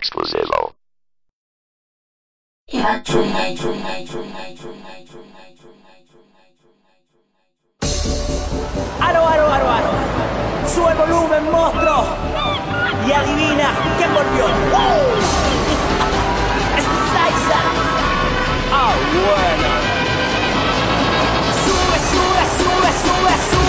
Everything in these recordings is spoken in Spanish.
exclusivo. Aro, aro, aro, aro. Sube el volumen, monstruo. Y adivina quién volvió. ¡Oh! ¡Es Saiza! ¡Ah, bueno! Sube, sube, sube, sube, sube.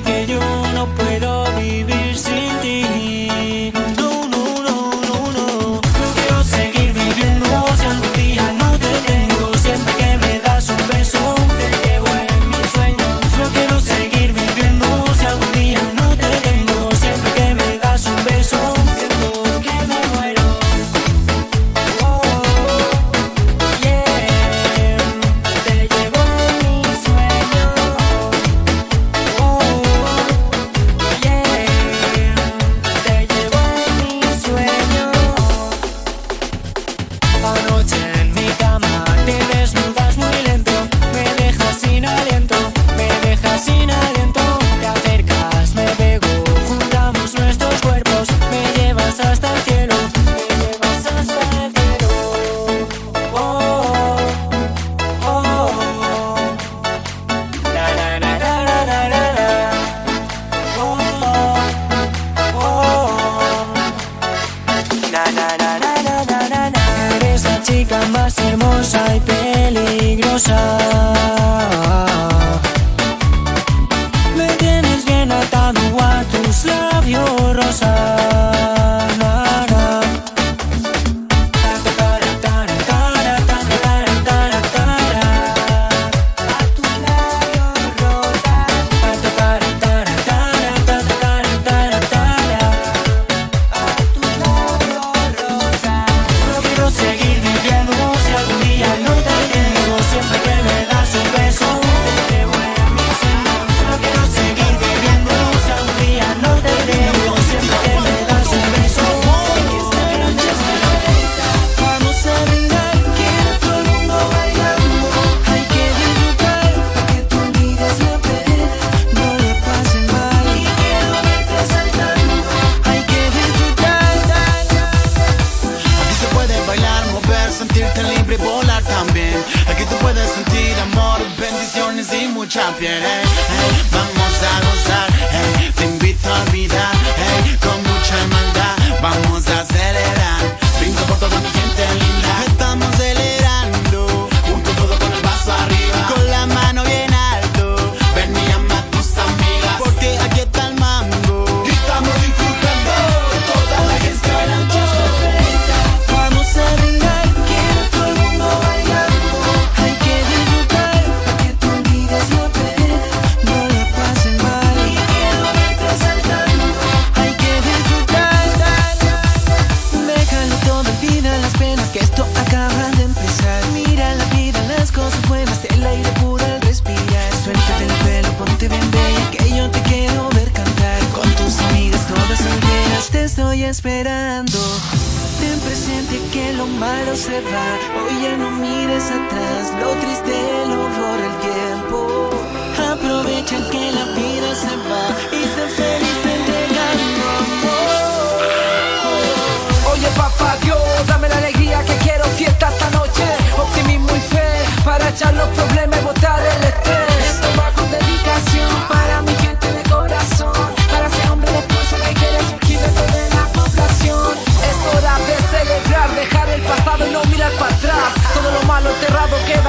Que yo no puedo esperando. Ten presente que lo malo se va. Hoy ya no mires atrás, lo triste lo borra el tiempo. Aprovecha que la vida se va y sé feliz entregando amor. Oye papá Dios, dame la alegría que quiero fiesta esta noche Optimismo y fe para echar los problemas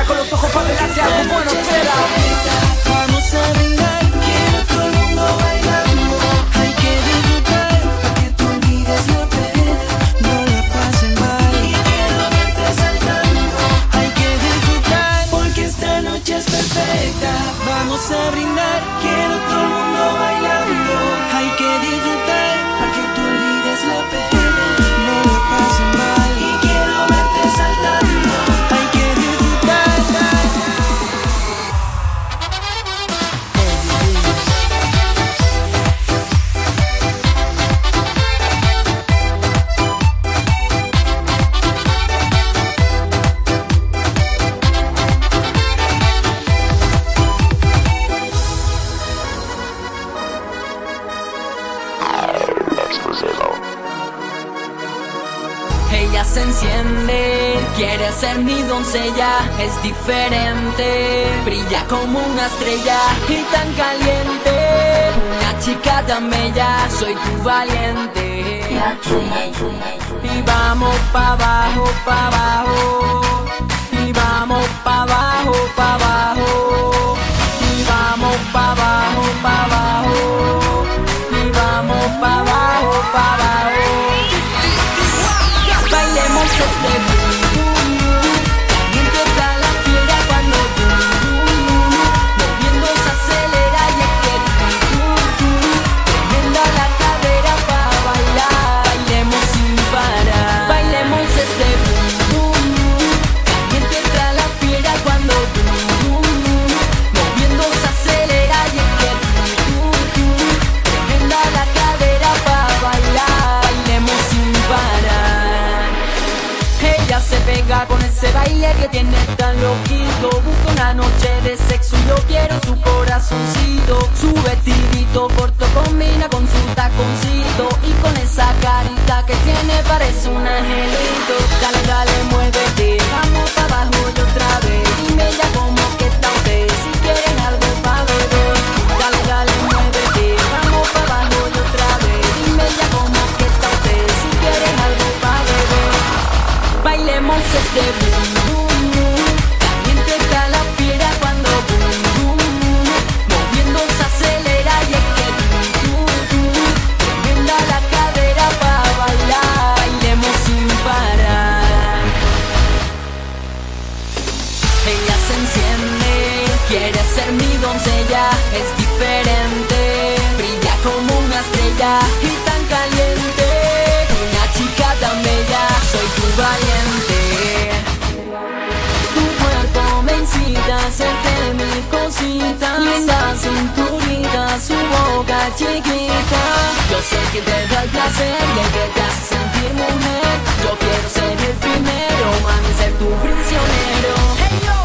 con los ojos para adelante algo bueno espera es diferente, brilla como una estrella y tan caliente, una chica tan bella, soy tu valiente. Y vamos pa' abajo, pa' abajo, y vamos pa' abajo, pa' abajo, y vamos pa' abajo, pa' abajo, y vamos pa' abajo, pa' abajo. Bailemos este se pega con ese baile que tiene tan loquito. Busca una noche de sexo y yo quiero su corazoncito. Su vestidito corto combina con su taconcito. Y con esa carita que tiene parece un angelito. Dale, dale, muévete, vamos para abajo y otra vez. Dime ya cómo Bailemos hacerte mil cositas. Linda cinturita, su boca chiquita. Yo sé que te da el placer el que te hace sentir mujer. Yo quiero ser el primero, mami, ser tu prisionero. Hey yo,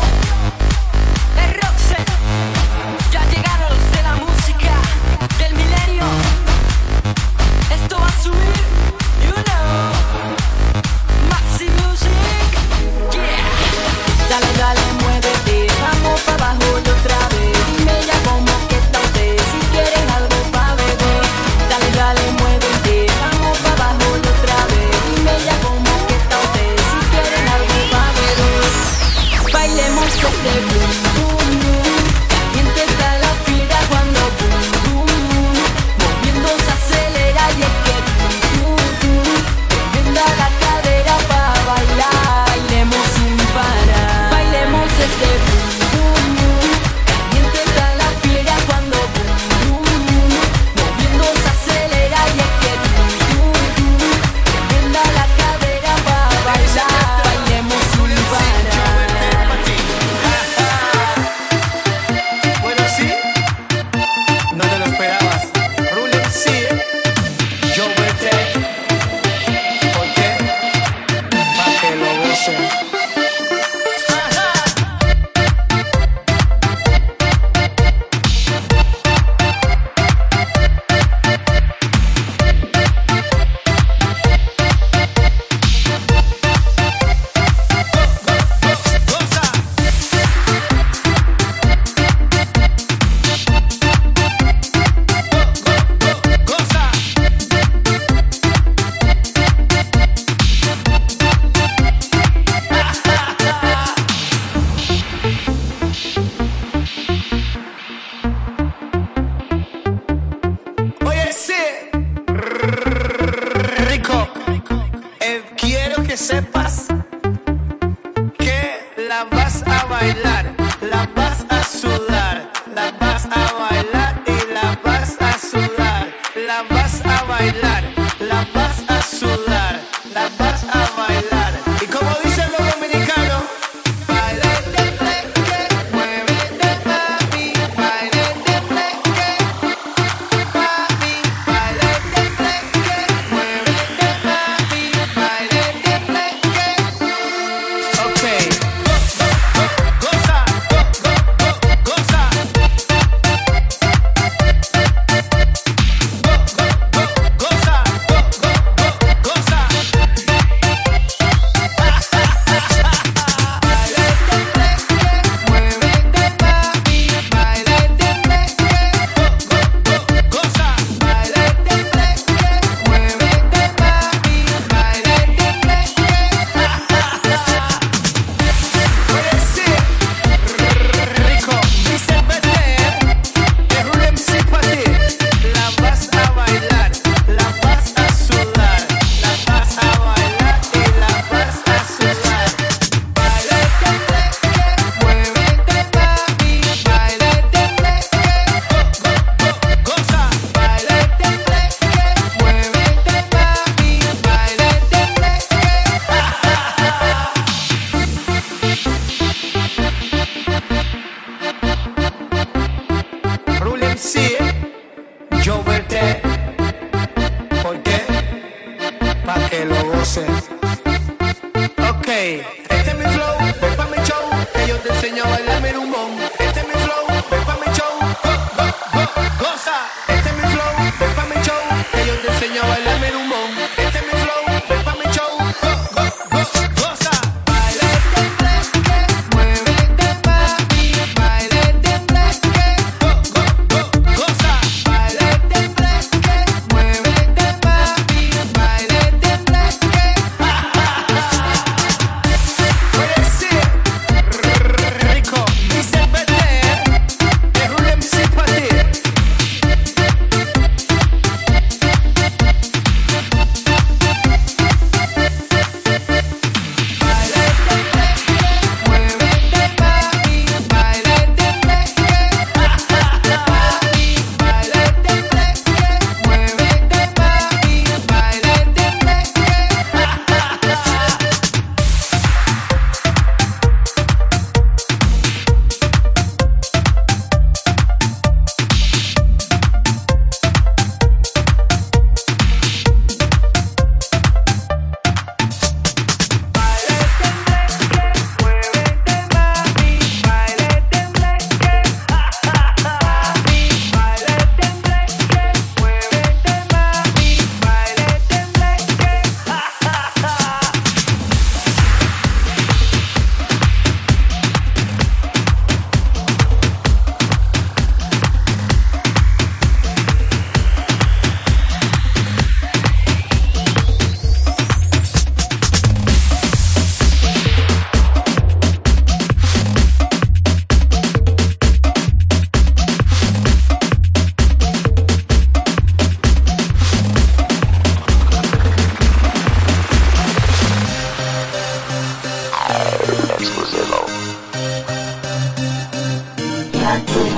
night.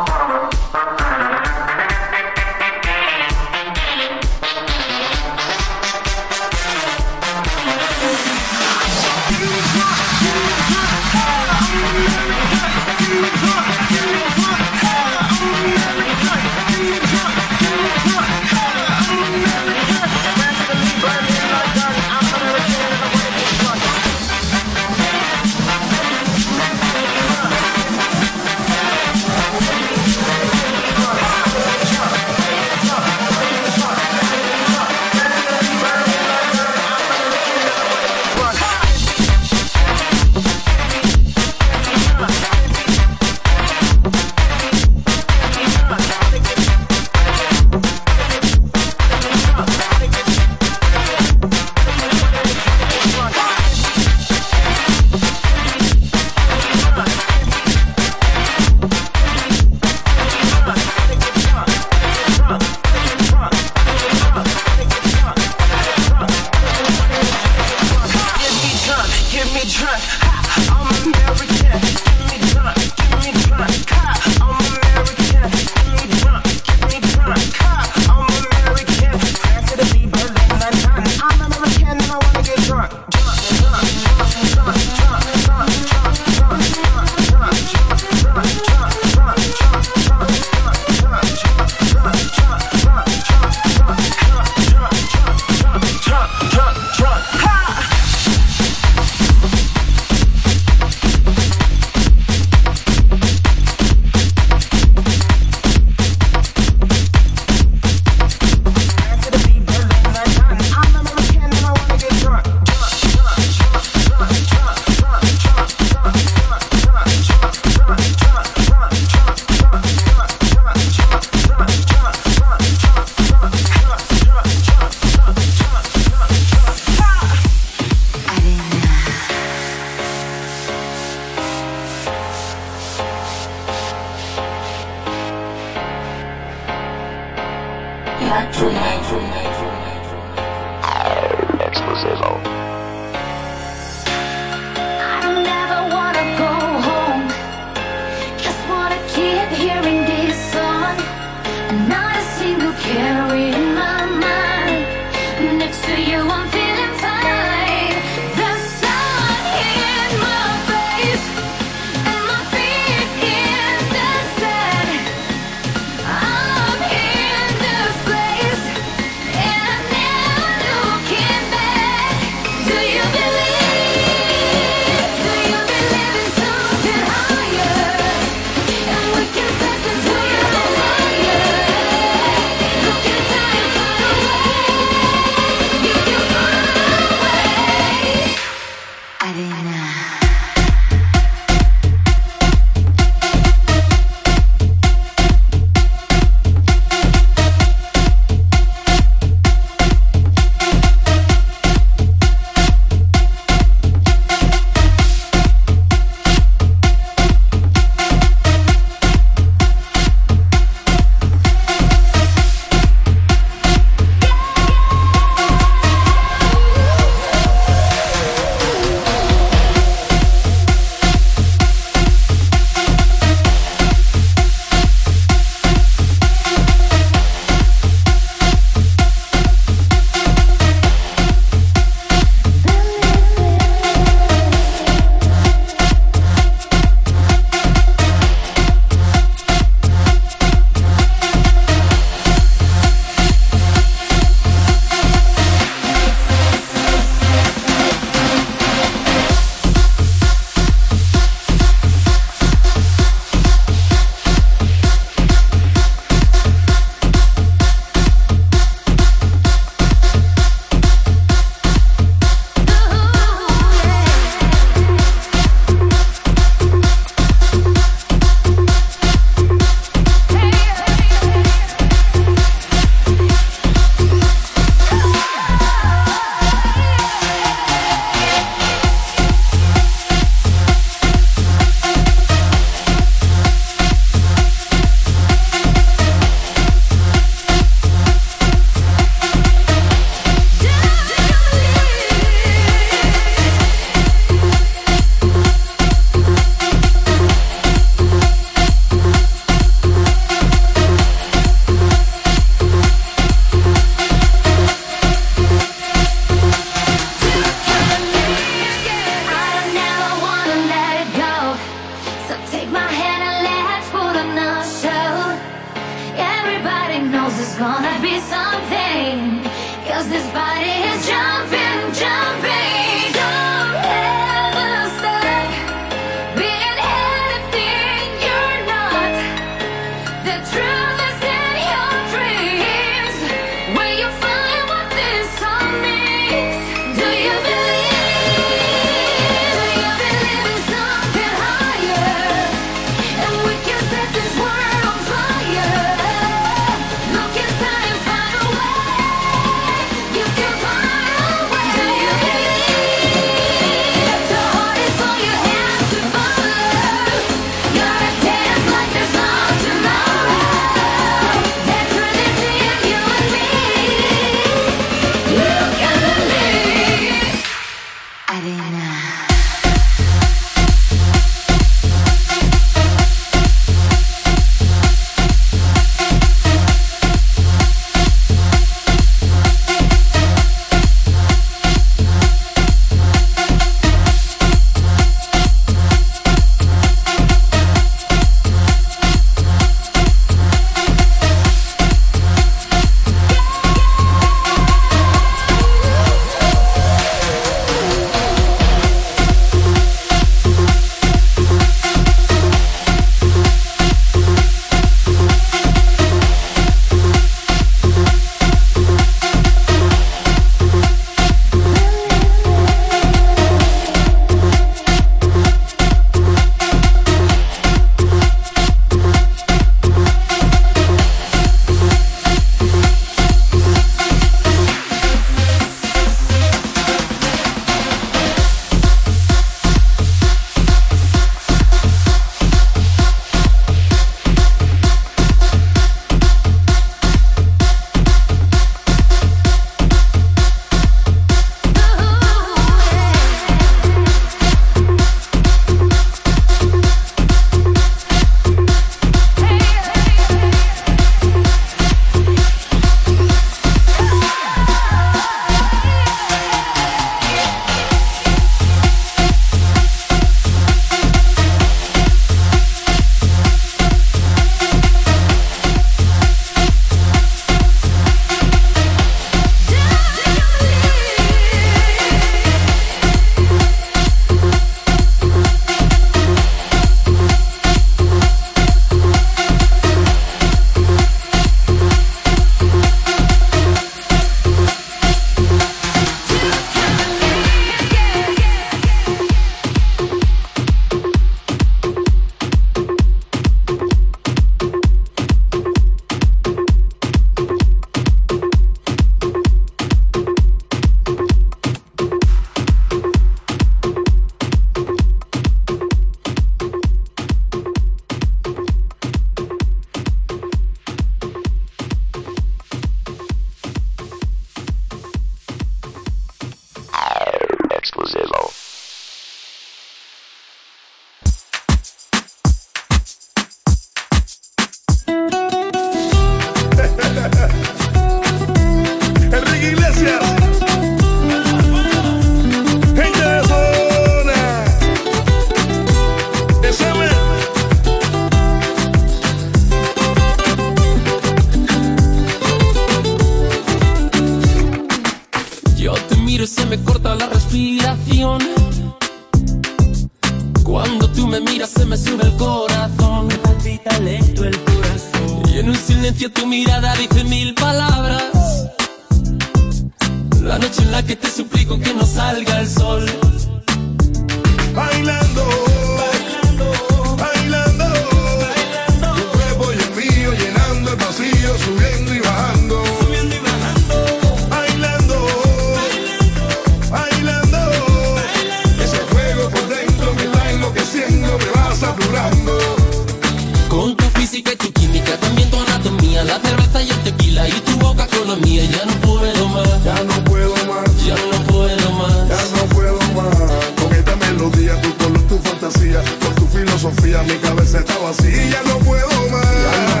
Sofía, mi cabeza está vacía, ya no puedo más.